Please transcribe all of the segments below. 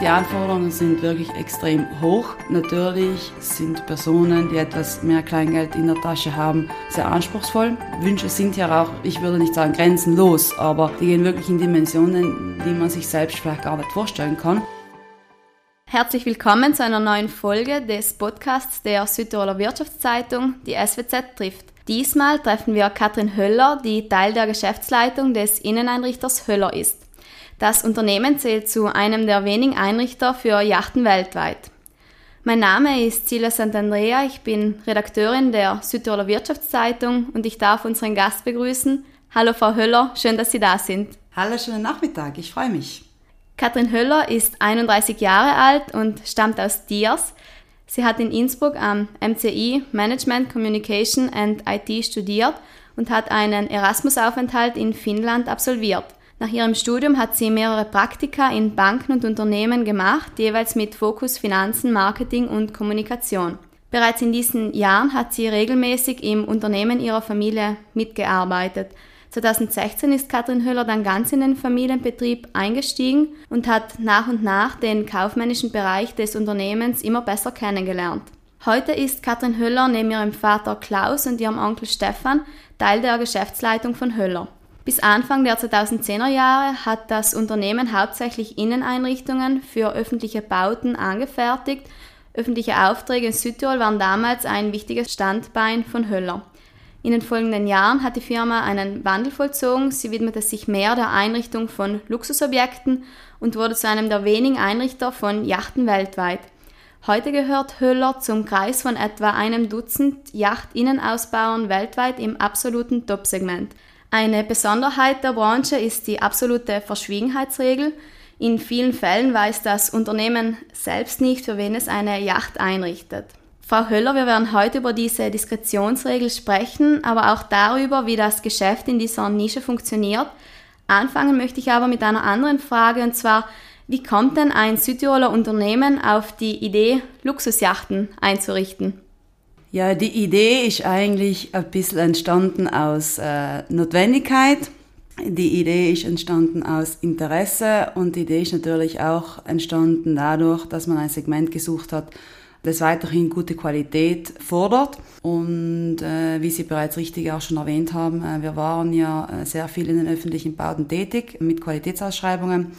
Die Anforderungen sind wirklich extrem hoch. Natürlich sind Personen, die etwas mehr Kleingeld in der Tasche haben, sehr anspruchsvoll. Wünsche sind ja auch, ich würde nicht sagen grenzenlos, aber die gehen wirklich in Dimensionen, die man sich selbst vielleicht gar nicht vorstellen kann. Herzlich willkommen zu einer neuen Folge des Podcasts der Südtiroler Wirtschaftszeitung, die SWZ trifft. Diesmal treffen wir Katrin Höller, die Teil der Geschäftsleitung des Inneneinrichters Höller ist. Das Unternehmen zählt zu einem der wenigen Einrichter für Yachten weltweit. Mein Name ist Cilia Sant'Andrea, ich bin Redakteurin der Südtiroler Wirtschaftszeitung und ich darf unseren Gast begrüßen. Hallo Frau Höller, schön, dass Sie da sind. Hallo, schönen Nachmittag, ich freue mich. Katrin Höller ist 31 Jahre alt und stammt aus Diers. Sie hat in Innsbruck am MCI Management Communication and IT studiert und hat einen Erasmus-Aufenthalt in Finnland absolviert. Nach ihrem Studium hat sie mehrere Praktika in Banken und Unternehmen gemacht, jeweils mit Fokus Finanzen, Marketing und Kommunikation. Bereits in diesen Jahren hat sie regelmäßig im Unternehmen ihrer Familie mitgearbeitet. 2016 ist Katrin Höller dann ganz in den Familienbetrieb eingestiegen und hat nach und nach den kaufmännischen Bereich des Unternehmens immer besser kennengelernt. Heute ist Katrin Höller neben ihrem Vater Klaus und ihrem Onkel Stefan Teil der Geschäftsleitung von Höller. Bis Anfang der 2010er Jahre hat das Unternehmen hauptsächlich Inneneinrichtungen für öffentliche Bauten angefertigt. Öffentliche Aufträge in Südtirol waren damals ein wichtiges Standbein von Höller. In den folgenden Jahren hat die Firma einen Wandel vollzogen. Sie widmete sich mehr der Einrichtung von Luxusobjekten und wurde zu einem der wenigen Einrichter von Yachten weltweit. Heute gehört Höller zum Kreis von etwa einem Dutzend Yachtinnenausbauern weltweit im absoluten Top-Segment. Eine Besonderheit der Branche ist die absolute Verschwiegenheitsregel. In vielen Fällen weiß das Unternehmen selbst nicht, für wen es eine Yacht einrichtet. Frau Höller, wir werden heute über diese Diskretionsregel sprechen, aber auch darüber, wie das Geschäft in dieser Nische funktioniert. Anfangen möchte ich aber mit einer anderen Frage, und zwar, wie kommt denn ein Südtiroler Unternehmen auf die Idee, Luxusjachten einzurichten? Ja, die Idee ist eigentlich ein bisschen entstanden aus äh, Notwendigkeit. Die Idee ist entstanden aus Interesse und die Idee ist natürlich auch entstanden dadurch, dass man ein Segment gesucht hat, das weiterhin gute Qualität fordert. Und äh, wie Sie bereits richtig auch schon erwähnt haben, äh, wir waren ja äh, sehr viel in den öffentlichen Bauten tätig mit Qualitätsausschreibungen.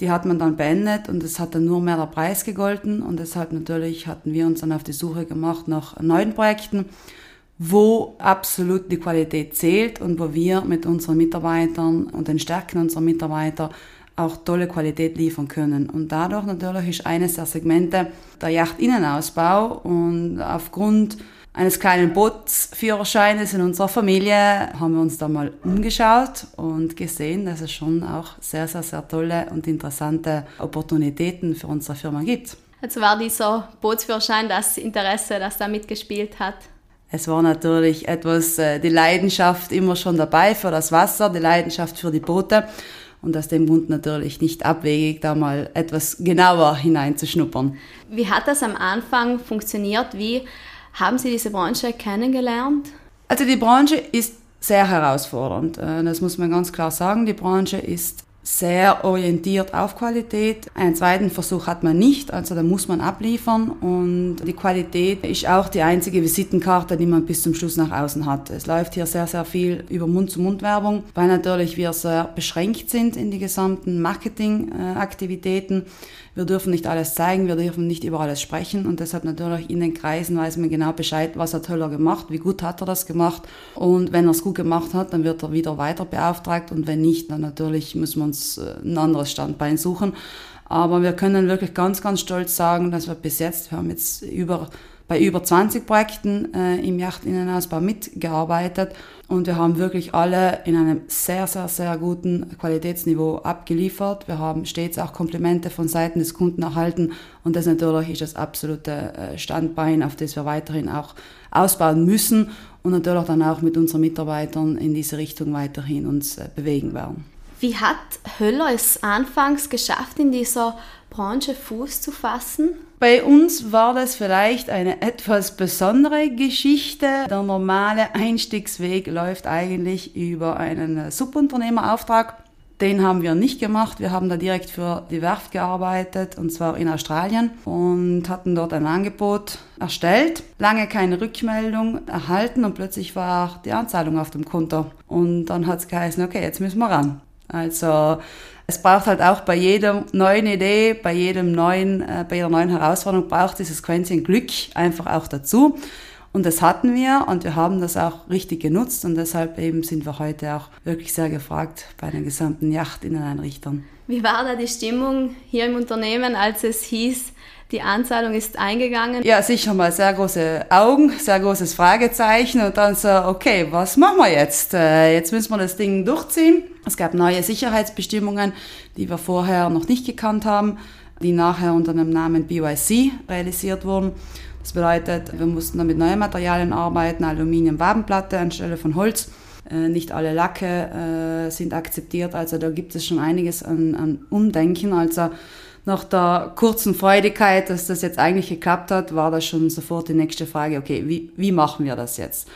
Die hat man dann beendet und es hat dann nur mehr der Preis gegolten und deshalb natürlich hatten wir uns dann auf die Suche gemacht nach neuen Projekten, wo absolut die Qualität zählt und wo wir mit unseren Mitarbeitern und den Stärken unserer Mitarbeiter auch tolle Qualität liefern können. Und dadurch natürlich ist eines der Segmente der Yachtinnenausbau und aufgrund eines kleinen Bootsführerscheines in unserer Familie haben wir uns da mal umgeschaut und gesehen, dass es schon auch sehr, sehr, sehr tolle und interessante Opportunitäten für unsere Firma gibt. Also war dieser Bootsführerschein das Interesse, das da mitgespielt hat? Es war natürlich etwas, äh, die Leidenschaft immer schon dabei für das Wasser, die Leidenschaft für die Boote und aus dem Grund natürlich nicht abwegig, da mal etwas genauer hineinzuschnuppern. Wie hat das am Anfang funktioniert? Wie haben Sie diese Branche kennengelernt? Also die Branche ist sehr herausfordernd. Äh, das muss man ganz klar sagen. Die Branche ist sehr orientiert auf Qualität. Einen zweiten Versuch hat man nicht, also da muss man abliefern und die Qualität ist auch die einzige Visitenkarte, die man bis zum Schluss nach außen hat. Es läuft hier sehr, sehr viel über Mund-zu-Mund-Werbung, weil natürlich wir sehr beschränkt sind in die gesamten Marketingaktivitäten. Wir dürfen nicht alles zeigen, wir dürfen nicht über alles sprechen und deshalb natürlich in den Kreisen weiß man genau Bescheid, was hat Höller gemacht, wie gut hat er das gemacht und wenn er es gut gemacht hat, dann wird er wieder weiter beauftragt und wenn nicht, dann natürlich muss man uns äh, ein anderes Standbein suchen. Aber wir können wirklich ganz, ganz stolz sagen, dass wir bis jetzt, wir haben jetzt über, bei über 20 Projekten äh, im Yachtinnenausbau mitgearbeitet und wir haben wirklich alle in einem sehr, sehr, sehr guten Qualitätsniveau abgeliefert. Wir haben stets auch Komplimente von Seiten des Kunden erhalten und das natürlich ist das absolute äh, Standbein, auf das wir weiterhin auch ausbauen müssen und natürlich dann auch mit unseren Mitarbeitern in diese Richtung weiterhin uns äh, bewegen werden. Wie hat Höller es anfangs geschafft, in dieser Branche Fuß zu fassen? Bei uns war das vielleicht eine etwas besondere Geschichte. Der normale Einstiegsweg läuft eigentlich über einen Subunternehmerauftrag. Den haben wir nicht gemacht. Wir haben da direkt für die Werft gearbeitet und zwar in Australien und hatten dort ein Angebot erstellt. Lange keine Rückmeldung erhalten und plötzlich war die Anzahlung auf dem Konto. Und dann hat es geheißen, okay, jetzt müssen wir ran. Also es braucht halt auch bei jeder neuen Idee, bei jedem neuen, äh, bei jeder neuen Herausforderung braucht dieses Quäntchen Glück einfach auch dazu. Und das hatten wir und wir haben das auch richtig genutzt und deshalb eben sind wir heute auch wirklich sehr gefragt bei den gesamten Yachtinneneinrichtern. Wie war da die Stimmung hier im Unternehmen, als es hieß, die Anzahlung ist eingegangen? Ja, sicher mal sehr große Augen, sehr großes Fragezeichen und dann so, okay, was machen wir jetzt? Äh, jetzt müssen wir das Ding durchziehen. Es gab neue Sicherheitsbestimmungen, die wir vorher noch nicht gekannt haben, die nachher unter dem Namen BYC realisiert wurden. Das bedeutet, wir mussten dann mit neuen Materialien arbeiten, Aluminium-Wabenplatte anstelle von Holz. Äh, nicht alle Lacke äh, sind akzeptiert, also da gibt es schon einiges an, an Umdenken. Also nach der kurzen Freudigkeit, dass das jetzt eigentlich geklappt hat, war das schon sofort die nächste Frage, okay, wie, wie machen wir das jetzt?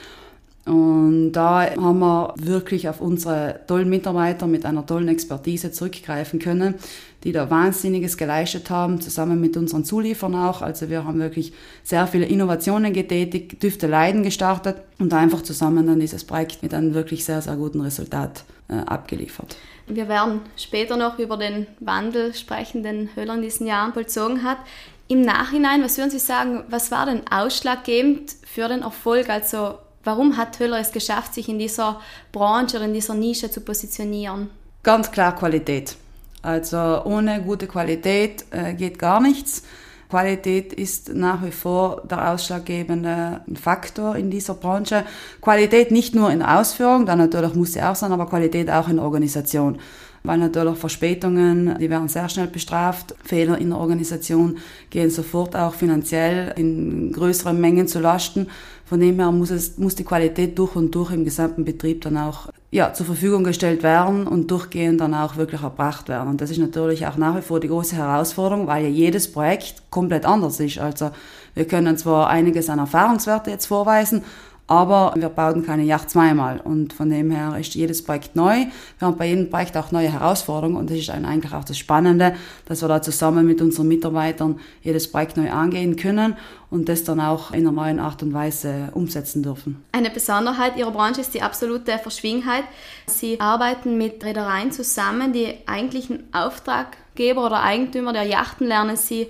Und da haben wir wirklich auf unsere tollen Mitarbeiter mit einer tollen Expertise zurückgreifen können, die da Wahnsinniges geleistet haben, zusammen mit unseren Zuliefern auch. Also wir haben wirklich sehr viele Innovationen getätigt, Düfte Leiden gestartet und einfach zusammen dann dieses Projekt mit einem wirklich sehr, sehr guten Resultat äh, abgeliefert. Wir werden später noch über den Wandel sprechen, den Höhler in diesen Jahren vollzogen hat. Im Nachhinein, was würden Sie sagen, was war denn ausschlaggebend für den Erfolg? Also warum hat Höhler es geschafft, sich in dieser Branche oder in dieser Nische zu positionieren? Ganz klar Qualität. Also ohne gute Qualität äh, geht gar nichts. Qualität ist nach wie vor der ausschlaggebende Faktor in dieser Branche. Qualität nicht nur in Ausführung, da natürlich muss sie auch sein, aber Qualität auch in Organisation. Weil natürlich Verspätungen, die werden sehr schnell bestraft. Fehler in der Organisation gehen sofort auch finanziell in größeren Mengen zu Lasten. Von dem her muss, es, muss die Qualität durch und durch im gesamten Betrieb dann auch ja, zur Verfügung gestellt werden und durchgehend dann auch wirklich erbracht werden. Und das ist natürlich auch nach wie vor die große Herausforderung, weil ja jedes Projekt komplett anders ist. Also wir können zwar einiges an Erfahrungswerte jetzt vorweisen, aber wir bauen keine Yacht zweimal und von dem her ist jedes Projekt neu. Wir haben bei jedem Projekt auch neue Herausforderungen und das ist eigentlich auch das Spannende, dass wir da zusammen mit unseren Mitarbeitern jedes Projekt neu angehen können und das dann auch in einer neuen Art und Weise umsetzen dürfen. Eine Besonderheit Ihrer Branche ist die absolute Verschwiegenheit. Sie arbeiten mit Reedereien zusammen, die eigentlichen Auftraggeber oder Eigentümer der Yachten lernen Sie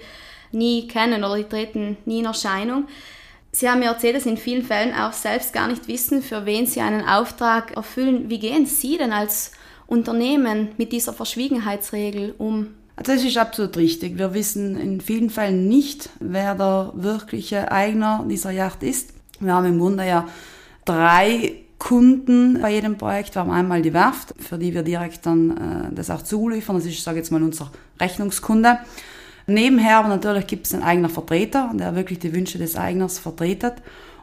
nie kennen oder die treten nie in Erscheinung. Sie haben mir erzählt, dass in vielen Fällen auch selbst gar nicht wissen, für wen Sie einen Auftrag erfüllen. Wie gehen Sie denn als Unternehmen mit dieser Verschwiegenheitsregel um? Also das ist absolut richtig. Wir wissen in vielen Fällen nicht, wer der wirkliche Eigner dieser Yacht ist. Wir haben im Grunde ja drei Kunden bei jedem Projekt. Wir haben einmal die Werft, für die wir direkt dann äh, das auch zuliefern. Das ist, ich sage jetzt mal, unser Rechnungskunde. Nebenher aber natürlich gibt es einen eigenen Vertreter, der wirklich die Wünsche des Eigners vertretet.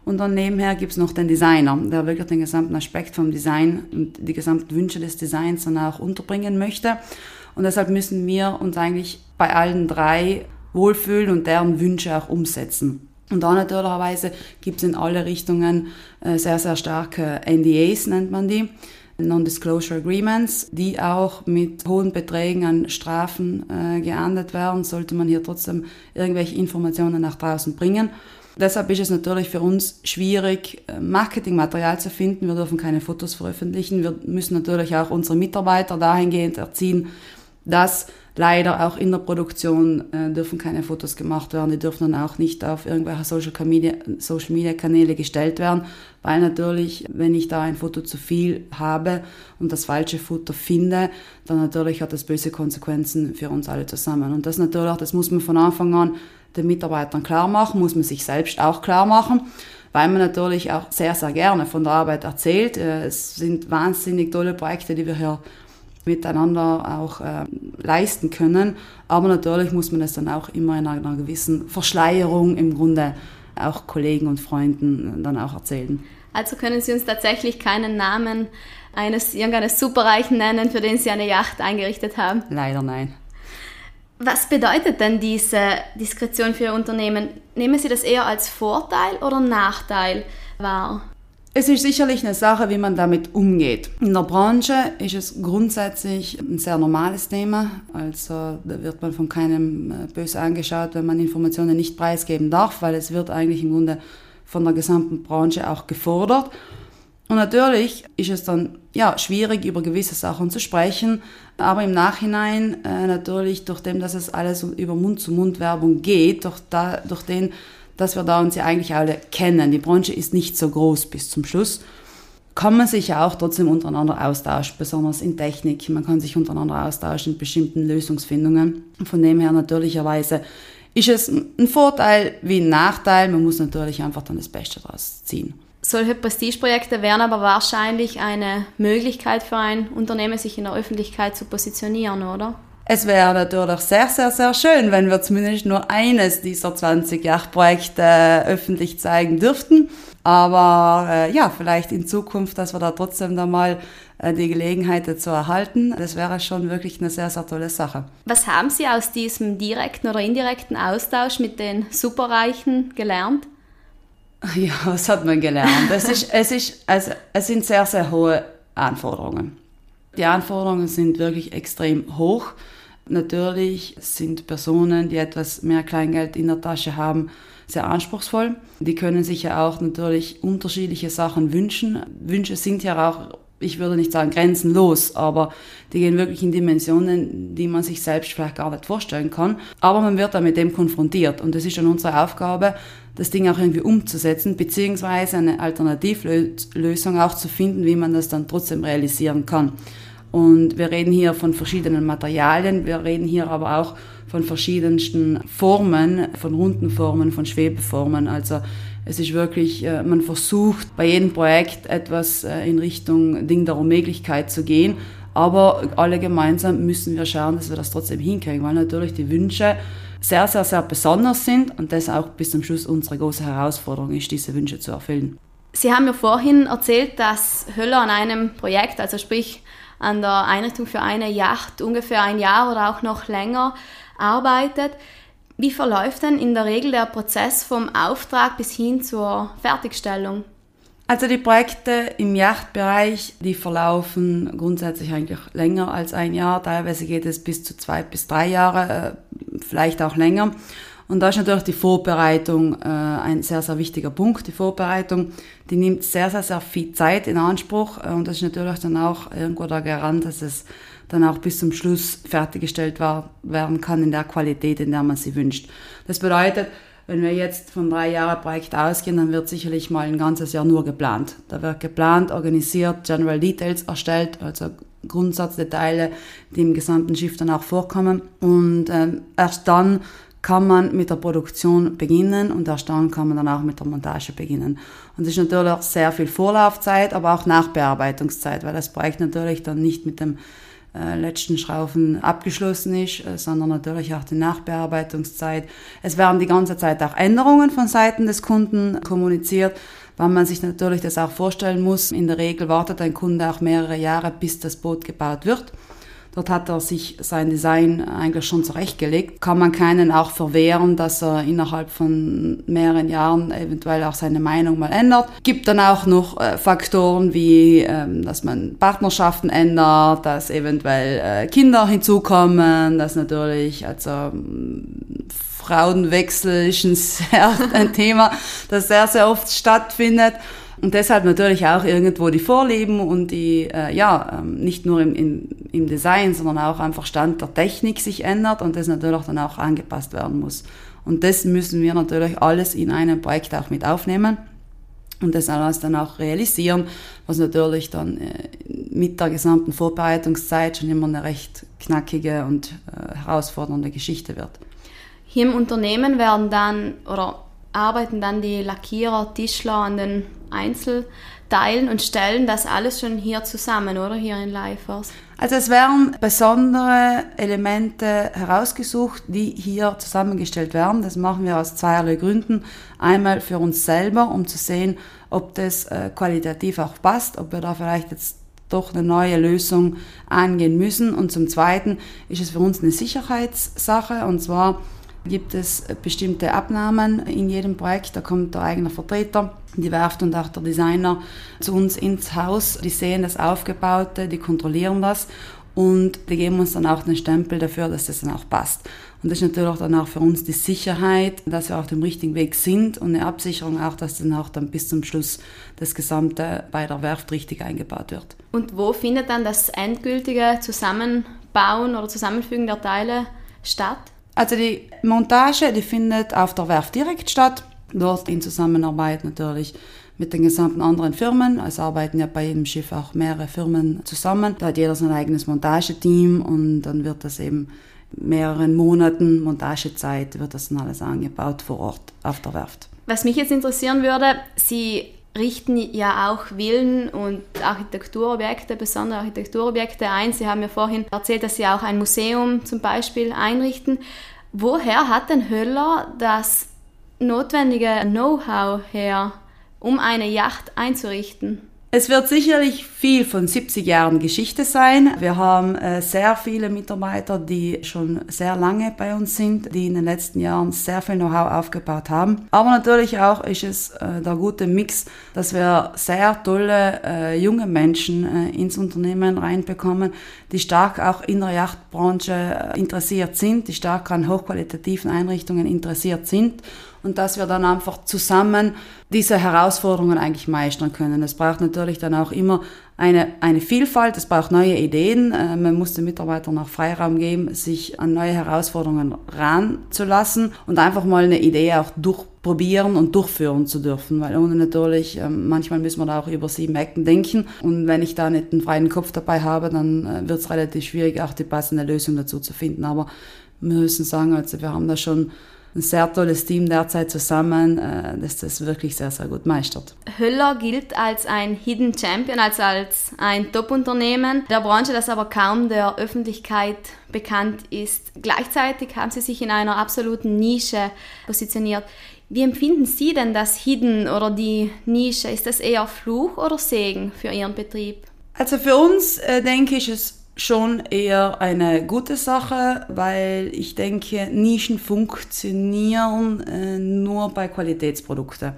Und dann nebenher gibt es noch den Designer, der wirklich den gesamten Aspekt vom Design und die gesamten Wünsche des Designs dann auch unterbringen möchte. Und deshalb müssen wir uns eigentlich bei allen drei wohlfühlen und deren Wünsche auch umsetzen. Und da natürlicherweise gibt es in alle Richtungen äh, sehr, sehr starke NDAs, nennt man die. Non-Disclosure Agreements, die auch mit hohen Beträgen an Strafen äh, geahndet werden, sollte man hier trotzdem irgendwelche Informationen nach draußen bringen. Deshalb ist es natürlich für uns schwierig, äh, Marketingmaterial zu finden. Wir dürfen keine Fotos veröffentlichen. Wir müssen natürlich auch unsere Mitarbeiter dahingehend erziehen, dass leider auch in der Produktion äh, dürfen keine Fotos gemacht werden. Die dürfen dann auch nicht auf irgendwelche Social Media, Social Media Kanäle gestellt werden, weil natürlich, wenn ich da ein Foto zu viel habe und das falsche Foto finde, dann natürlich hat das böse Konsequenzen für uns alle zusammen. Und das natürlich, das muss man von Anfang an den Mitarbeitern klar machen, muss man sich selbst auch klar machen weil man natürlich auch sehr, sehr gerne von der Arbeit erzählt. Äh, es sind wahnsinnig tolle Projekte, die wir hier miteinander auch äh, leisten können. Aber natürlich muss man es dann auch immer in einer gewissen Verschleierung im Grunde auch Kollegen und Freunden dann auch erzählen. Also können Sie uns tatsächlich keinen Namen eines irgendeines Superreichen nennen, für den Sie eine Yacht eingerichtet haben? Leider nein. Was bedeutet denn diese Diskretion für Ihr Unternehmen? Nehmen Sie das eher als Vorteil oder Nachteil wahr? Es ist sicherlich eine Sache, wie man damit umgeht. In der Branche ist es grundsätzlich ein sehr normales Thema. Also da wird man von keinem äh, böse angeschaut, wenn man Informationen nicht preisgeben darf, weil es wird eigentlich im Grunde von der gesamten Branche auch gefordert. Und natürlich ist es dann ja, schwierig, über gewisse Sachen zu sprechen, aber im Nachhinein äh, natürlich, durch dem, dass es alles über Mund-zu-Mund-Werbung geht, durch, da, durch den dass wir da uns ja eigentlich alle kennen. Die Branche ist nicht so groß bis zum Schluss. Kann man sich ja auch trotzdem untereinander austauschen, besonders in Technik. Man kann sich untereinander austauschen in bestimmten Lösungsfindungen. Von dem her natürlicherweise ist es ein Vorteil wie ein Nachteil. Man muss natürlich einfach dann das Beste daraus ziehen. Solche Prestigeprojekte wären aber wahrscheinlich eine Möglichkeit für ein Unternehmen, sich in der Öffentlichkeit zu positionieren, oder? Es wäre natürlich sehr, sehr, sehr schön, wenn wir zumindest nur eines dieser 20 Yachtprojekte äh, öffentlich zeigen dürften. Aber äh, ja, vielleicht in Zukunft, dass wir da trotzdem da mal äh, die Gelegenheit dazu erhalten. Das wäre schon wirklich eine sehr, sehr tolle Sache. Was haben Sie aus diesem direkten oder indirekten Austausch mit den Superreichen gelernt? Ja, was hat man gelernt? es, ist, es, ist, also, es sind sehr, sehr hohe Anforderungen. Die Anforderungen sind wirklich extrem hoch. Natürlich sind Personen, die etwas mehr Kleingeld in der Tasche haben, sehr anspruchsvoll. Die können sich ja auch natürlich unterschiedliche Sachen wünschen. Wünsche sind ja auch, ich würde nicht sagen grenzenlos, aber die gehen wirklich in Dimensionen, die man sich selbst vielleicht gar nicht vorstellen kann. Aber man wird da mit dem konfrontiert und es ist dann unsere Aufgabe, das Ding auch irgendwie umzusetzen, beziehungsweise eine Alternativlösung auch zu finden, wie man das dann trotzdem realisieren kann. Und wir reden hier von verschiedenen Materialien, wir reden hier aber auch von verschiedensten Formen, von runden Formen, von Schwebeformen. Also es ist wirklich, äh, man versucht bei jedem Projekt etwas äh, in Richtung Ding der Unmöglichkeit zu gehen. Aber alle gemeinsam müssen wir schauen, dass wir das trotzdem hinkriegen, weil natürlich die Wünsche sehr, sehr, sehr besonders sind und das auch bis zum Schluss unsere große Herausforderung ist, diese Wünsche zu erfüllen. Sie haben ja vorhin erzählt, dass Höller an einem Projekt, also sprich an der Einrichtung für eine Yacht ungefähr ein Jahr oder auch noch länger arbeitet. Wie verläuft denn in der Regel der Prozess vom Auftrag bis hin zur Fertigstellung? Also die Projekte im Yachtbereich, die verlaufen grundsätzlich eigentlich länger als ein Jahr. Teilweise geht es bis zu zwei bis drei Jahre, äh, vielleicht auch länger. Und da ist natürlich die Vorbereitung äh, ein sehr, sehr wichtiger Punkt. Die Vorbereitung, die nimmt sehr, sehr, sehr viel Zeit in Anspruch äh, und das ist natürlich dann auch irgendwo der Garant, dass es dann auch bis zum Schluss fertiggestellt war, werden kann in der Qualität, in der man sie wünscht. Das bedeutet, wenn wir jetzt von drei Jahren Projekt ausgehen, dann wird sicherlich mal ein ganzes Jahr nur geplant. Da wird geplant, organisiert, General Details erstellt, also Grundsatzdetails, die im gesamten Schiff dann auch vorkommen. Und ähm, erst dann kann man mit der Produktion beginnen und erst dann kann man dann auch mit der Montage beginnen. Und es ist natürlich sehr viel Vorlaufzeit, aber auch Nachbearbeitungszeit, weil das Projekt natürlich dann nicht mit dem äh, letzten Schrauben abgeschlossen ist, äh, sondern natürlich auch die Nachbearbeitungszeit. Es werden die ganze Zeit auch Änderungen von Seiten des Kunden kommuniziert, weil man sich natürlich das auch vorstellen muss. In der Regel wartet ein Kunde auch mehrere Jahre, bis das Boot gebaut wird. Dort hat er sich sein Design eigentlich schon zurechtgelegt. Kann man keinen auch verwehren, dass er innerhalb von mehreren Jahren eventuell auch seine Meinung mal ändert. Gibt dann auch noch äh, Faktoren wie, ähm, dass man Partnerschaften ändert, dass eventuell äh, Kinder hinzukommen, dass natürlich also Frauenwechsel ist ein, sehr, ein Thema, das sehr, sehr oft stattfindet. Und deshalb natürlich auch irgendwo die Vorlieben und die, äh, ja, ähm, nicht nur im, im, im Design, sondern auch einfach Stand der Technik sich ändert und das natürlich dann auch angepasst werden muss. Und das müssen wir natürlich alles in einem Projekt auch mit aufnehmen und das alles dann auch realisieren, was natürlich dann äh, mit der gesamten Vorbereitungszeit schon immer eine recht knackige und äh, herausfordernde Geschichte wird. Hier im Unternehmen werden dann oder arbeiten dann die Lackierer, Tischler an den Einzelteilen und stellen das alles schon hier zusammen, oder hier in Leifers? Also es werden besondere Elemente herausgesucht, die hier zusammengestellt werden. Das machen wir aus zweierlei Gründen. Einmal für uns selber, um zu sehen, ob das äh, qualitativ auch passt, ob wir da vielleicht jetzt doch eine neue Lösung angehen müssen. Und zum Zweiten ist es für uns eine Sicherheitssache. Und zwar gibt es bestimmte Abnahmen in jedem Projekt. Da kommt der eigene Vertreter, die Werft und auch der Designer zu uns ins Haus. Die sehen das Aufgebaute, die kontrollieren das und die geben uns dann auch den Stempel dafür, dass das dann auch passt. Und das ist natürlich dann auch für uns die Sicherheit, dass wir auf dem richtigen Weg sind und eine Absicherung auch, dass dann auch dann bis zum Schluss das Gesamte bei der Werft richtig eingebaut wird. Und wo findet dann das endgültige Zusammenbauen oder Zusammenfügen der Teile statt? Also die Montage, die findet auf der Werft direkt statt. Dort in Zusammenarbeit natürlich mit den gesamten anderen Firmen. Es arbeiten ja bei jedem Schiff auch mehrere Firmen zusammen. Da hat jeder sein eigenes Montageteam und dann wird das eben mehreren Monaten Montagezeit wird das dann alles angebaut vor Ort auf der Werft. Was mich jetzt interessieren würde, Sie richten ja auch Villen und Architekturobjekte, besondere Architekturobjekte ein. Sie haben mir vorhin erzählt, dass Sie auch ein Museum zum Beispiel einrichten. Woher hat denn Höller das notwendige Know-how her, um eine Yacht einzurichten? Es wird sicherlich viel von 70 Jahren Geschichte sein. Wir haben äh, sehr viele Mitarbeiter, die schon sehr lange bei uns sind, die in den letzten Jahren sehr viel Know-how aufgebaut haben. Aber natürlich auch ist es äh, der gute Mix, dass wir sehr tolle äh, junge Menschen ins Unternehmen reinbekommen, die stark auch in der Yachtbranche interessiert sind, die stark an hochqualitativen Einrichtungen interessiert sind und dass wir dann einfach zusammen diese Herausforderungen eigentlich meistern können. Es braucht natürlich dann auch immer eine, eine Vielfalt, es braucht neue Ideen. Äh, man muss den Mitarbeitern auch Freiraum geben, sich an neue Herausforderungen ranzulassen und einfach mal eine Idee auch durchprobieren und durchführen zu dürfen, weil ohne natürlich, ähm, manchmal müssen wir da auch über sieben Ecken denken und wenn ich da nicht einen freien Kopf dabei habe, dann äh, wird es relativ schwierig, auch die passende Lösung dazu zu finden. Aber wir müssen sagen, also wir haben da schon ein sehr tolles Team derzeit zusammen, äh, das das wirklich sehr, sehr gut meistert. Höller gilt als ein Hidden Champion, also als ein Top-Unternehmen der Branche, das aber kaum der Öffentlichkeit bekannt ist. Gleichzeitig haben sie sich in einer absoluten Nische positioniert. Wie empfinden Sie denn das Hidden oder die Nische? Ist das eher Fluch oder Segen für Ihren Betrieb? Also für uns äh, denke ich, ist schon eher eine gute Sache, weil ich denke, Nischen funktionieren äh, nur bei Qualitätsprodukten.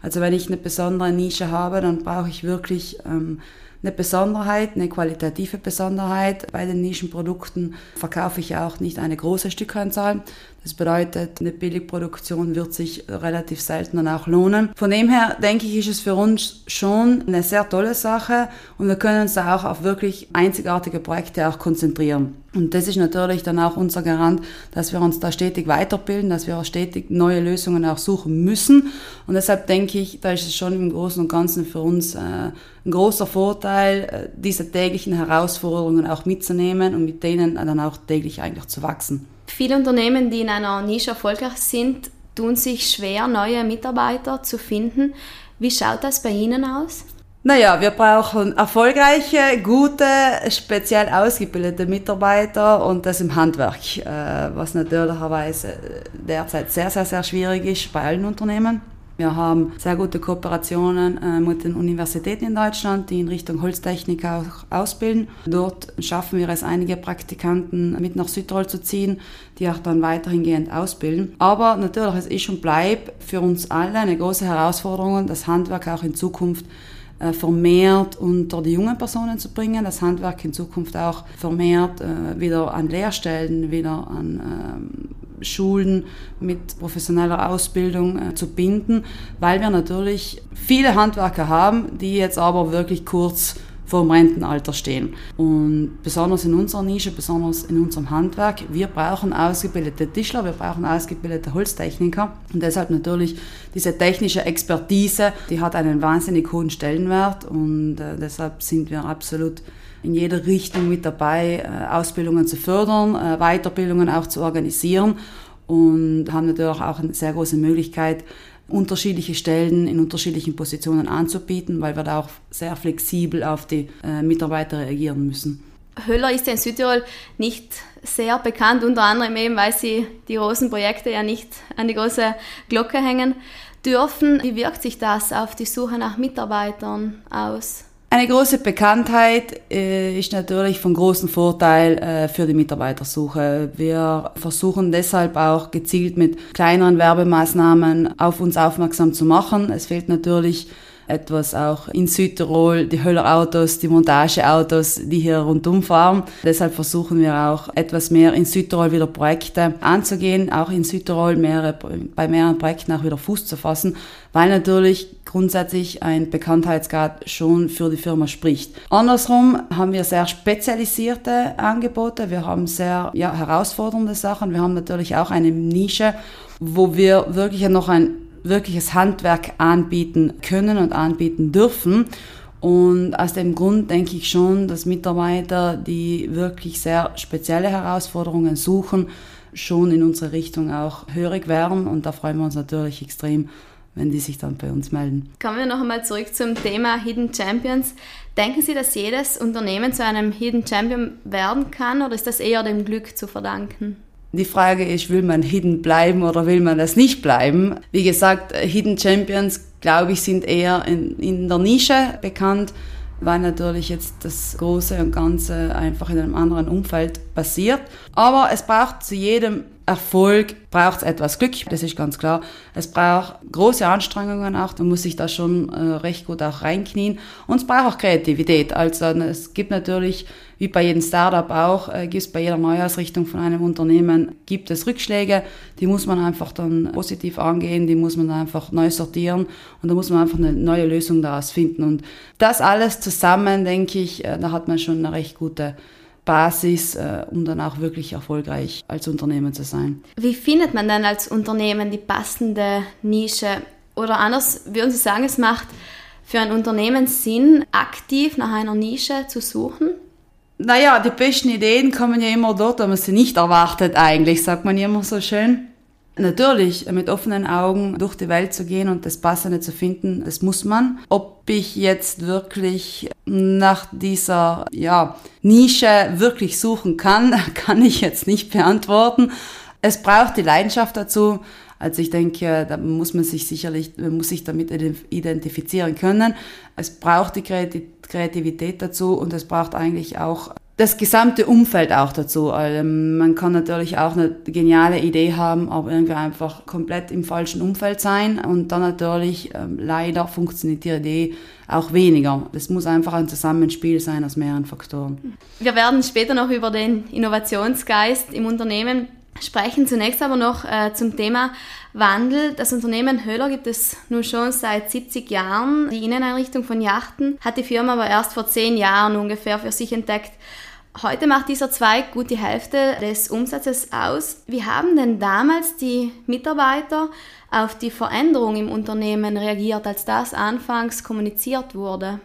Also wenn ich eine besondere Nische habe, dann brauche ich wirklich ähm, eine Besonderheit, eine qualitative Besonderheit. Bei den Nischenprodukten verkaufe ich auch nicht eine große Stückanzahl. Das bedeutet, eine Billigproduktion wird sich relativ selten dann auch lohnen. Von dem her denke ich, ist es für uns schon eine sehr tolle Sache und wir können uns da auch auf wirklich einzigartige Projekte auch konzentrieren. Und das ist natürlich dann auch unser Garant, dass wir uns da stetig weiterbilden, dass wir auch stetig neue Lösungen auch suchen müssen. Und deshalb denke ich, da ist es schon im Großen und Ganzen für uns äh, ein großer Vorteil, äh, diese täglichen Herausforderungen auch mitzunehmen und mit denen dann auch täglich eigentlich zu wachsen. Viele Unternehmen, die in einer Nische erfolgreich sind, tun sich schwer, neue Mitarbeiter zu finden. Wie schaut das bei Ihnen aus? Naja, wir brauchen erfolgreiche, gute, speziell ausgebildete Mitarbeiter und das im Handwerk, äh, was natürlicherweise derzeit sehr, sehr, sehr schwierig ist bei allen Unternehmen. Wir haben sehr gute Kooperationen äh, mit den Universitäten in Deutschland, die in Richtung Holztechnik auch ausbilden. Dort schaffen wir es, einige Praktikanten mit nach Südtirol zu ziehen, die auch dann weiterhin ausbilden. Aber natürlich, es ist und bleibt für uns alle eine große Herausforderung, das Handwerk auch in Zukunft äh, vermehrt unter die jungen Personen zu bringen, das Handwerk in Zukunft auch vermehrt äh, wieder an Lehrstellen, wieder an ähm, Schulen mit professioneller Ausbildung äh, zu binden, weil wir natürlich viele Handwerker haben, die jetzt aber wirklich kurz vor dem Rentenalter stehen. Und besonders in unserer Nische, besonders in unserem Handwerk, wir brauchen ausgebildete Tischler, wir brauchen ausgebildete Holztechniker. Und deshalb natürlich diese technische Expertise, die hat einen wahnsinnig hohen Stellenwert und äh, deshalb sind wir absolut in jeder Richtung mit dabei, äh, Ausbildungen zu fördern, äh, Weiterbildungen auch zu organisieren und haben natürlich auch eine sehr große Möglichkeit, unterschiedliche Stellen in unterschiedlichen Positionen anzubieten, weil wir da auch sehr flexibel auf die äh, Mitarbeiter reagieren müssen. Höller ist ja in Südtirol nicht sehr bekannt, unter anderem eben, weil sie die großen Projekte ja nicht an die große Glocke hängen dürfen. Wie wirkt sich das auf die Suche nach Mitarbeitern aus? Eine große Bekanntheit äh, ist natürlich von großem Vorteil äh, für die Mitarbeitersuche. Wir versuchen deshalb auch gezielt mit kleineren Werbemaßnahmen auf uns aufmerksam zu machen. Es fehlt natürlich etwas auch in Südtirol, die Höllerautos, die Montageautos, die hier rundum fahren. Deshalb versuchen wir auch etwas mehr in Südtirol wieder Projekte anzugehen, auch in Südtirol mehrere, bei mehreren Projekten auch wieder Fuß zu fassen, weil natürlich grundsätzlich ein Bekanntheitsgrad schon für die Firma spricht. Andersrum haben wir sehr spezialisierte Angebote, wir haben sehr ja, herausfordernde Sachen, wir haben natürlich auch eine Nische, wo wir wirklich noch ein wirkliches Handwerk anbieten können und anbieten dürfen. Und aus dem Grund denke ich schon, dass Mitarbeiter, die wirklich sehr spezielle Herausforderungen suchen, schon in unsere Richtung auch hörig werden. Und da freuen wir uns natürlich extrem, wenn die sich dann bei uns melden. Kommen wir noch einmal zurück zum Thema Hidden Champions. Denken Sie, dass jedes Unternehmen zu einem Hidden Champion werden kann oder ist das eher dem Glück zu verdanken? Die Frage ist, will man hidden bleiben oder will man das nicht bleiben? Wie gesagt, Hidden Champions, glaube ich, sind eher in, in der Nische bekannt, weil natürlich jetzt das Große und Ganze einfach in einem anderen Umfeld passiert. Aber es braucht zu jedem Erfolg braucht etwas Glück, das ist ganz klar. Es braucht große Anstrengungen auch, man muss sich da schon äh, recht gut auch reinknien. Und es braucht auch Kreativität. Also es gibt natürlich, wie bei jedem Startup auch, äh, gibt es bei jeder Neuausrichtung von einem Unternehmen, gibt es Rückschläge, die muss man einfach dann positiv angehen, die muss man einfach neu sortieren und da muss man einfach eine neue Lösung daraus finden. Und das alles zusammen, denke ich, äh, da hat man schon eine recht gute Basis, äh, um dann auch wirklich erfolgreich als Unternehmen zu sein. Wie findet man dann als Unternehmen die passende Nische? Oder anders würden Sie sagen, es macht für ein Unternehmen Sinn, aktiv nach einer Nische zu suchen? Naja, die besten Ideen kommen ja immer dort, wo man sie nicht erwartet eigentlich, sagt man ja immer so schön. Natürlich, mit offenen Augen durch die Welt zu gehen und das Passende zu finden, das muss man. Ob ich jetzt wirklich nach dieser ja, Nische wirklich suchen kann, kann ich jetzt nicht beantworten. Es braucht die Leidenschaft dazu. Also ich denke, da muss man sich sicherlich, man muss sich damit identifizieren können. Es braucht die Kreativität dazu und es braucht eigentlich auch das gesamte Umfeld auch dazu. Also man kann natürlich auch eine geniale Idee haben, aber irgendwie einfach komplett im falschen Umfeld sein und dann natürlich ähm, leider funktioniert die Idee auch weniger. Das muss einfach ein Zusammenspiel sein aus mehreren Faktoren. Wir werden später noch über den Innovationsgeist im Unternehmen sprechen. Zunächst aber noch äh, zum Thema Wandel. Das Unternehmen Höhler gibt es nun schon seit 70 Jahren. Die Inneneinrichtung von Yachten hat die Firma aber erst vor 10 Jahren ungefähr für sich entdeckt. Heute macht dieser Zweig gut die Hälfte des Umsatzes aus. Wie haben denn damals die Mitarbeiter auf die Veränderung im Unternehmen reagiert, als das anfangs kommuniziert wurde?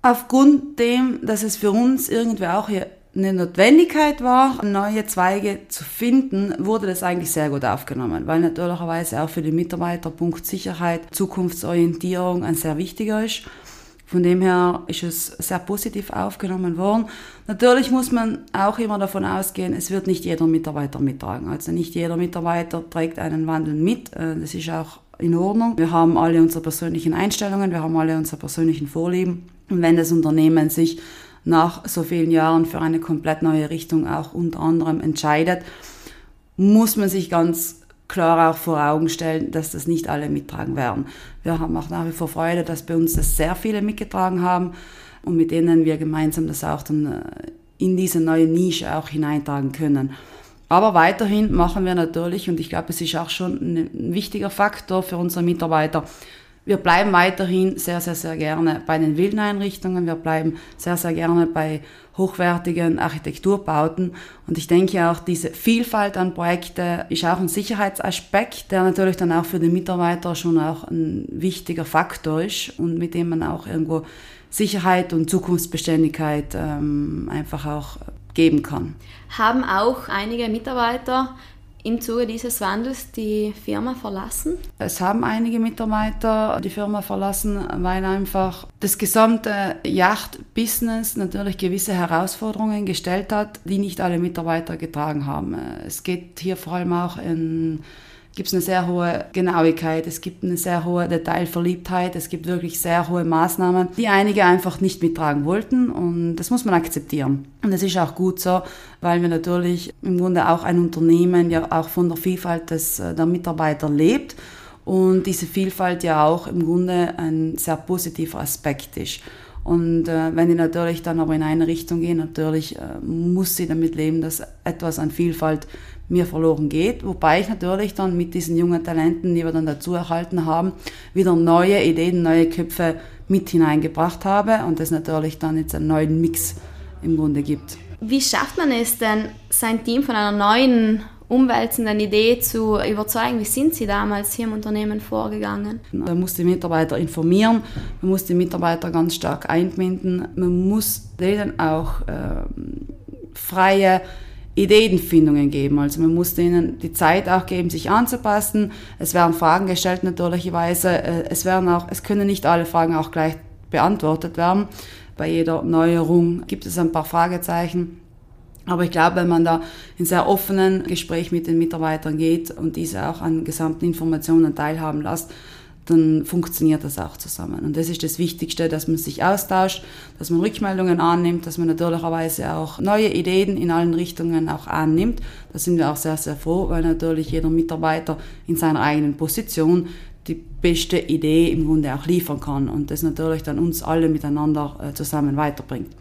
Aufgrund dem, dass es für uns irgendwie auch eine Notwendigkeit war, neue Zweige zu finden, wurde das eigentlich sehr gut aufgenommen, weil natürlicherweise auch für die Mitarbeiter Punkt Sicherheit, Zukunftsorientierung ein sehr wichtiger ist. Von dem her ist es sehr positiv aufgenommen worden. Natürlich muss man auch immer davon ausgehen, es wird nicht jeder Mitarbeiter mittragen. Also nicht jeder Mitarbeiter trägt einen Wandel mit. Äh, das ist auch in Ordnung. Wir haben alle unsere persönlichen Einstellungen, wir haben alle unsere persönlichen Vorlieben. Und wenn das Unternehmen sich nach so vielen Jahren für eine komplett neue Richtung auch unter anderem entscheidet, muss man sich ganz klar auch vor Augen stellen, dass das nicht alle mittragen werden. Wir haben auch nach wie vor Freude, dass bei uns das sehr viele mitgetragen haben und mit denen wir gemeinsam das auch dann äh, in diese neue Nische auch hineintragen können. Aber weiterhin machen wir natürlich, und ich glaube, es ist auch schon ein wichtiger Faktor für unsere Mitarbeiter, wir bleiben weiterhin sehr, sehr, sehr gerne bei den wilden Einrichtungen. Wir bleiben sehr, sehr gerne bei hochwertigen Architekturbauten. Und ich denke auch, diese Vielfalt an Projekten ist auch ein Sicherheitsaspekt, der natürlich dann auch für den Mitarbeiter schon auch ein wichtiger Faktor ist und mit dem man auch irgendwo Sicherheit und Zukunftsbeständigkeit ähm, einfach auch geben kann. Haben auch einige Mitarbeiter im Zuge dieses Wandels die Firma verlassen? Es haben einige Mitarbeiter die Firma verlassen, weil einfach das gesamte Yacht-Business natürlich gewisse Herausforderungen gestellt hat, die nicht alle Mitarbeiter getragen haben. Es geht hier vor allem auch in gibt es eine sehr hohe Genauigkeit, es gibt eine sehr hohe Detailverliebtheit, es gibt wirklich sehr hohe Maßnahmen, die einige einfach nicht mittragen wollten und das muss man akzeptieren. Und das ist auch gut so, weil wir natürlich im Grunde auch ein Unternehmen ja auch von der Vielfalt des, äh, der Mitarbeiter lebt und diese Vielfalt ja auch im Grunde ein sehr positiver Aspekt ist. Und äh, wenn die natürlich dann aber in eine Richtung gehen, natürlich äh, muss sie damit leben, dass etwas an Vielfalt mir verloren geht. Wobei ich natürlich dann mit diesen jungen Talenten, die wir dann dazu erhalten haben, wieder neue Ideen, neue Köpfe mit hineingebracht habe und das natürlich dann jetzt einen neuen Mix im Grunde gibt. Wie schafft man es denn, sein Team von einer neuen umwälzenden Idee zu überzeugen? Wie sind Sie damals hier im Unternehmen vorgegangen? Man muss die Mitarbeiter informieren, man muss die Mitarbeiter ganz stark einbinden, man muss denen auch äh, freie Ideenfindungen geben. Also man muss denen die Zeit auch geben, sich anzupassen. Es werden Fragen gestellt natürlicherweise. Äh, es werden auch, es können nicht alle Fragen auch gleich beantwortet werden. Bei jeder Neuerung gibt es ein paar Fragezeichen. Aber ich glaube, wenn man da in sehr offenen Gespräch mit den Mitarbeitern geht und diese auch an gesamten Informationen teilhaben lässt, dann funktioniert das auch zusammen. Und das ist das Wichtigste, dass man sich austauscht, dass man Rückmeldungen annimmt, dass man natürlicherweise auch neue Ideen in allen Richtungen auch annimmt. Da sind wir auch sehr, sehr froh, weil natürlich jeder Mitarbeiter in seiner eigenen Position die beste Idee im Grunde auch liefern kann und das natürlich dann uns alle miteinander äh, zusammen weiterbringt.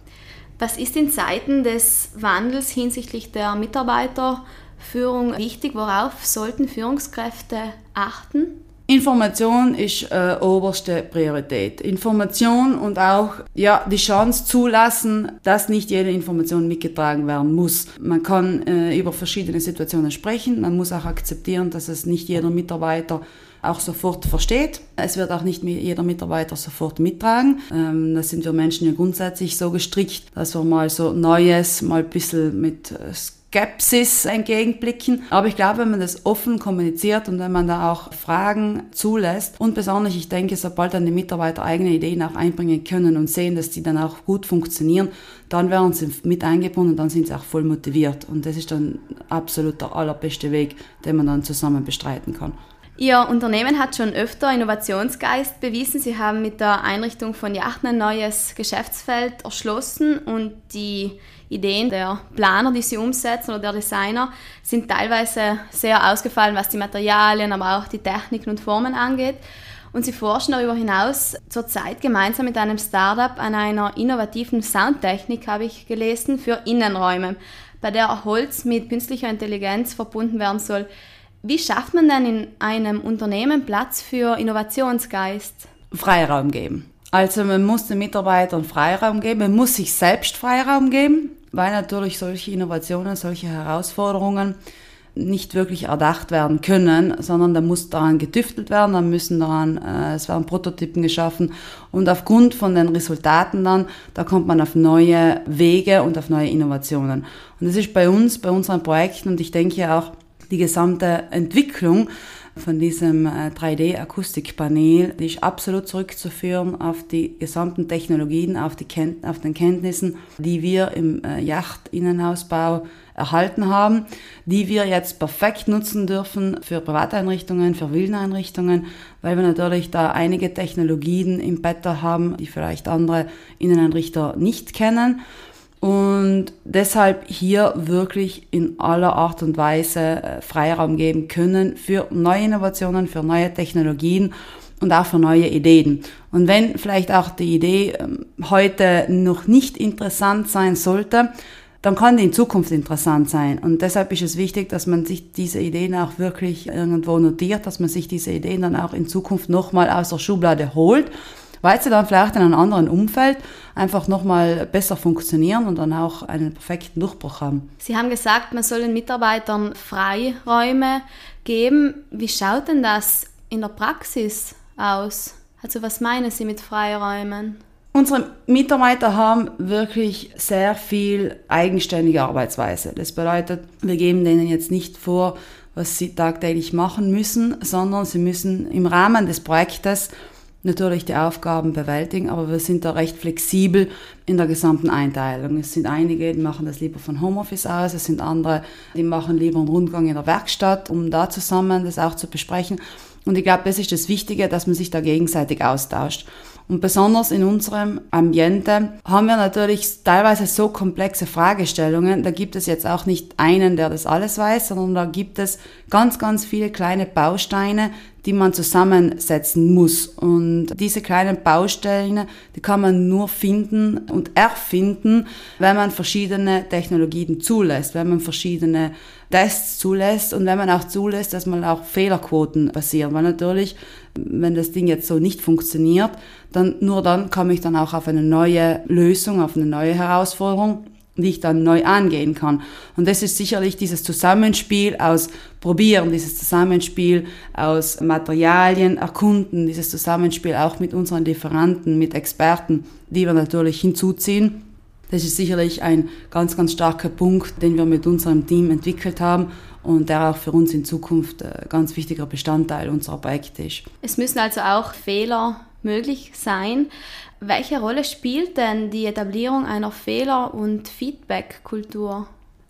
Was ist in Zeiten des Wandels hinsichtlich der Mitarbeiterführung wichtig? Worauf sollten Führungskräfte achten? Information ist äh, oberste Priorität. Information und auch ja die Chance zulassen, dass nicht jede Information mitgetragen werden muss. Man kann äh, über verschiedene Situationen sprechen. Man muss auch akzeptieren, dass es nicht jeder Mitarbeiter auch sofort versteht. Es wird auch nicht jeder Mitarbeiter sofort mittragen. Ähm, da sind wir Menschen ja grundsätzlich so gestrickt, dass wir mal so Neues, mal ein bisschen mit äh, Skepsis entgegenblicken. Aber ich glaube, wenn man das offen kommuniziert und wenn man da auch Fragen zulässt und besonders, ich denke, sobald dann die Mitarbeiter eigene Ideen auch einbringen können und sehen, dass die dann auch gut funktionieren, dann werden sie mit eingebunden und dann sind sie auch voll motiviert. Und das ist dann absolut der allerbeste Weg, den man dann zusammen bestreiten kann. Ihr Unternehmen hat schon öfter Innovationsgeist bewiesen. Sie haben mit der Einrichtung von Yachten ein neues Geschäftsfeld erschlossen und die Ideen der Planer, die sie umsetzen oder der Designer, sind teilweise sehr ausgefallen, was die Materialien, aber auch die Techniken und Formen angeht. Und sie forschen darüber hinaus zurzeit gemeinsam mit einem Startup an einer innovativen Soundtechnik, habe ich gelesen, für Innenräume, bei der Holz mit künstlicher Intelligenz verbunden werden soll. Wie schafft man denn in einem Unternehmen Platz für Innovationsgeist? Freiraum geben. Also man muss den Mitarbeitern Freiraum geben, man muss sich selbst Freiraum geben, weil natürlich solche Innovationen, solche Herausforderungen nicht wirklich erdacht werden können, sondern da muss daran getüftelt werden, dann müssen daran, äh, es werden Prototypen geschaffen und aufgrund von den Resultaten dann, da kommt man auf neue Wege und auf neue Innovationen. Und das ist bei uns, bei unseren Projekten und ich denke auch, die gesamte Entwicklung von diesem 3D-Akustikpanel äh, ist absolut zurückzuführen auf die gesamten Technologien, auf, die Kennt auf den Kenntnissen, die wir im äh, Yachtinnenausbau erhalten haben, die wir jetzt perfekt nutzen dürfen für Privateinrichtungen, für Villeneinrichtungen, weil wir natürlich da einige Technologien im Beta haben, die vielleicht andere Inneneinrichter nicht kennen und deshalb hier wirklich in aller Art und Weise äh, Freiraum geben können für neue Innovationen, für neue Technologien und auch für neue Ideen. Und wenn vielleicht auch die Idee ähm, heute noch nicht interessant sein sollte, dann kann die in Zukunft interessant sein. Und deshalb ist es wichtig, dass man sich diese Ideen auch wirklich irgendwo notiert, dass man sich diese Ideen dann auch in Zukunft nochmal aus der Schublade holt weil sie dann vielleicht in einem anderen Umfeld einfach nochmal besser funktionieren und dann auch einen perfekten Durchbruch haben. Sie haben gesagt, man soll den Mitarbeitern Freiräume geben. Wie schaut denn das in der Praxis aus? Also was meinen Sie mit Freiräumen? Unsere Mitarbeiter haben wirklich sehr viel eigenständige Arbeitsweise. Das bedeutet, wir geben denen jetzt nicht vor, was sie tagtäglich machen müssen, sondern sie müssen im Rahmen des Projektes natürlich die Aufgaben bewältigen, aber wir sind da recht flexibel in der gesamten Einteilung. Es sind einige, die machen das lieber von Homeoffice aus, es sind andere, die machen lieber einen Rundgang in der Werkstatt, um da zusammen das auch zu besprechen. Und ich glaube, das ist das Wichtige, dass man sich da gegenseitig austauscht. Und besonders in unserem Ambiente haben wir natürlich teilweise so komplexe Fragestellungen. Da gibt es jetzt auch nicht einen, der das alles weiß, sondern da gibt es ganz, ganz viele kleine Bausteine, die man zusammensetzen muss. Und diese kleinen Bausteine, die kann man nur finden und erfinden, wenn man verschiedene Technologien zulässt, wenn man verschiedene Tests zulässt und wenn man auch zulässt, dass man auch Fehlerquoten passieren. Weil natürlich, wenn das Ding jetzt so nicht funktioniert, dann nur dann komme ich dann auch auf eine neue Lösung, auf eine neue Herausforderung die ich dann neu angehen kann. Und das ist sicherlich dieses Zusammenspiel aus Probieren, dieses Zusammenspiel aus Materialien erkunden, dieses Zusammenspiel auch mit unseren Lieferanten, mit Experten, die wir natürlich hinzuziehen. Das ist sicherlich ein ganz, ganz starker Punkt, den wir mit unserem Team entwickelt haben und der auch für uns in Zukunft ein ganz wichtiger Bestandteil unserer Projekte ist. Es müssen also auch Fehler möglich sein. Welche Rolle spielt denn die Etablierung einer Fehler- und Feedback-Kultur?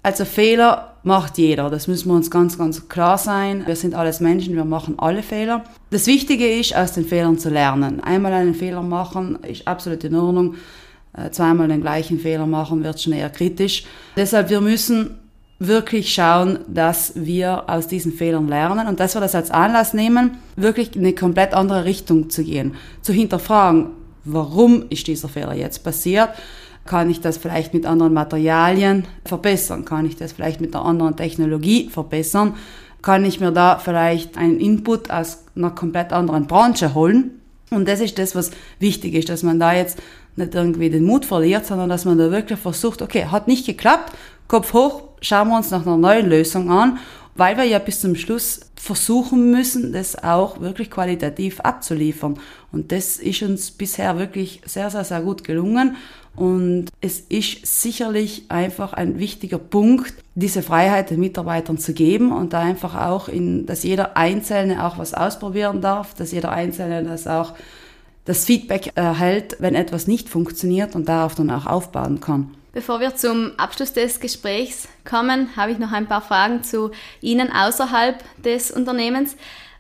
Also Fehler macht jeder, das müssen wir uns ganz, ganz klar sein. Wir sind alles Menschen, wir machen alle Fehler. Das Wichtige ist, aus den Fehlern zu lernen. Einmal einen Fehler machen ist absolut in Ordnung. Äh, zweimal den gleichen Fehler machen wird schon eher kritisch. Deshalb, wir müssen wirklich schauen, dass wir aus diesen Fehlern lernen und dass wir das als Anlass nehmen, wirklich in eine komplett andere Richtung zu gehen, zu hinterfragen, warum ist dieser Fehler jetzt passiert? Kann ich das vielleicht mit anderen Materialien verbessern? Kann ich das vielleicht mit einer anderen Technologie verbessern? Kann ich mir da vielleicht einen Input aus einer komplett anderen Branche holen? Und das ist das, was wichtig ist, dass man da jetzt nicht irgendwie den Mut verliert, sondern dass man da wirklich versucht, okay, hat nicht geklappt, Kopf hoch, schauen wir uns nach einer neuen Lösung an, weil wir ja bis zum Schluss versuchen müssen, das auch wirklich qualitativ abzuliefern. Und das ist uns bisher wirklich sehr, sehr, sehr gut gelungen. Und es ist sicherlich einfach ein wichtiger Punkt, diese Freiheit den Mitarbeitern zu geben und da einfach auch in, dass jeder Einzelne auch was ausprobieren darf, dass jeder Einzelne das auch das Feedback erhält, wenn etwas nicht funktioniert und darauf dann auch aufbauen kann. Bevor wir zum Abschluss des Gesprächs kommen, habe ich noch ein paar Fragen zu Ihnen außerhalb des Unternehmens.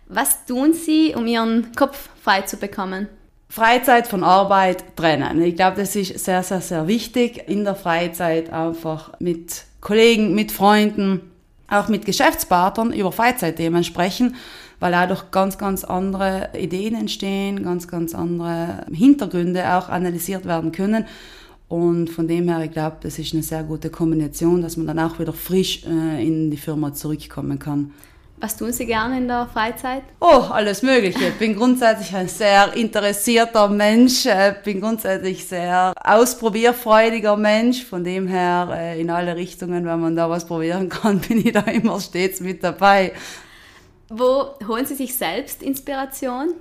Was tun Sie, um Ihren Kopf frei zu bekommen? Freizeit von Arbeit trennen. Ich glaube, das ist sehr, sehr, sehr wichtig. In der Freizeit einfach mit Kollegen, mit Freunden, auch mit Geschäftspartnern über Freizeitthemen sprechen weil dadurch ganz, ganz andere Ideen entstehen, ganz, ganz andere Hintergründe auch analysiert werden können. Und von dem her, ich glaube, das ist eine sehr gute Kombination, dass man dann auch wieder frisch äh, in die Firma zurückkommen kann. Was tun Sie gerne in der Freizeit? Oh, alles Mögliche. Ich bin grundsätzlich ein sehr interessierter Mensch, äh, bin grundsätzlich sehr ausprobierfreudiger Mensch. Von dem her, äh, in alle Richtungen, wenn man da was probieren kann, bin ich da immer stets mit dabei. Wo holen Sie sich selbst Inspiration?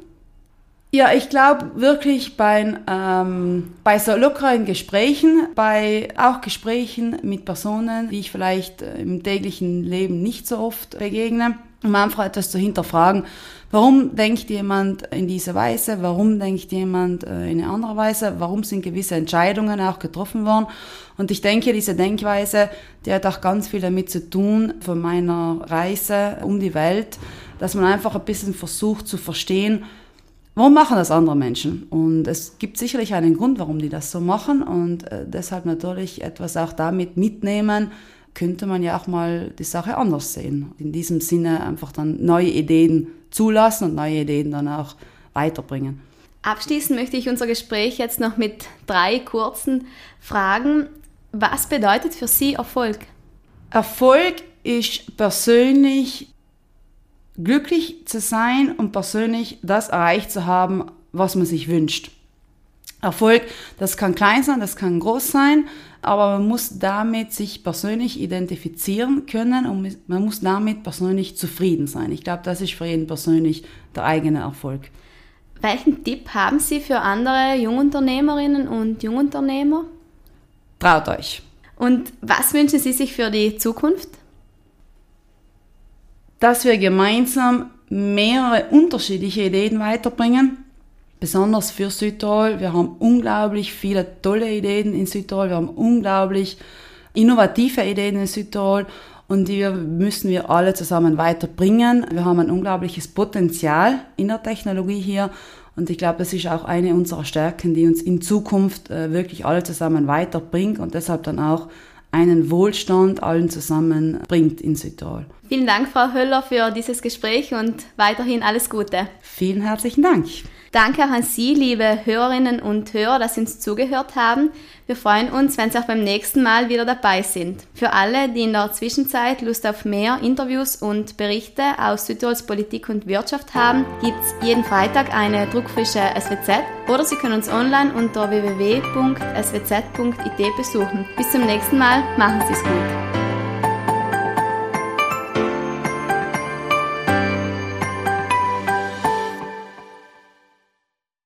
Ja, ich glaube wirklich bei, ähm, bei so lockeren Gesprächen, bei auch Gesprächen mit Personen, die ich vielleicht äh, im täglichen Leben nicht so oft begegne, um einfach etwas zu hinterfragen. Warum denkt jemand in dieser Weise? Warum denkt jemand äh, in einer anderen Weise? Warum sind gewisse Entscheidungen auch getroffen worden? Und ich denke, diese Denkweise, die hat auch ganz viel damit zu tun von meiner Reise um die Welt dass man einfach ein bisschen versucht zu verstehen, warum machen das andere Menschen? Und es gibt sicherlich einen Grund, warum die das so machen und äh, deshalb natürlich etwas auch damit mitnehmen, könnte man ja auch mal die Sache anders sehen. In diesem Sinne einfach dann neue Ideen zulassen und neue Ideen dann auch weiterbringen. Abschließend möchte ich unser Gespräch jetzt noch mit drei kurzen Fragen. Was bedeutet für Sie Erfolg? Erfolg ist persönlich glücklich zu sein und persönlich das erreicht zu haben, was man sich wünscht. Erfolg, das kann klein sein, das kann groß sein, aber man muss damit sich persönlich identifizieren können und man muss damit persönlich zufrieden sein. Ich glaube, das ist für jeden persönlich der eigene Erfolg. Welchen Tipp haben Sie für andere Jungunternehmerinnen und Jungunternehmer? Traut euch. Und was wünschen Sie sich für die Zukunft? dass wir gemeinsam mehrere unterschiedliche Ideen weiterbringen, besonders für Südtirol. Wir haben unglaublich viele tolle Ideen in Südtirol. Wir haben unglaublich innovative Ideen in Südtirol und die müssen wir alle zusammen weiterbringen. Wir haben ein unglaubliches Potenzial in der Technologie hier und ich glaube, das ist auch eine unserer Stärken, die uns in Zukunft äh, wirklich alle zusammen weiterbringt und deshalb dann auch einen Wohlstand allen zusammen bringt in Südtirol. Vielen Dank, Frau Höller, für dieses Gespräch und weiterhin alles Gute. Vielen herzlichen Dank. Danke auch an Sie, liebe Hörerinnen und Hörer, dass Sie uns zugehört haben. Wir freuen uns, wenn Sie auch beim nächsten Mal wieder dabei sind. Für alle, die in der Zwischenzeit Lust auf mehr Interviews und Berichte aus Südtirols Politik und Wirtschaft haben, gibt es jeden Freitag eine druckfrische SWZ oder Sie können uns online unter www.swz.it besuchen. Bis zum nächsten Mal, machen Sie es gut.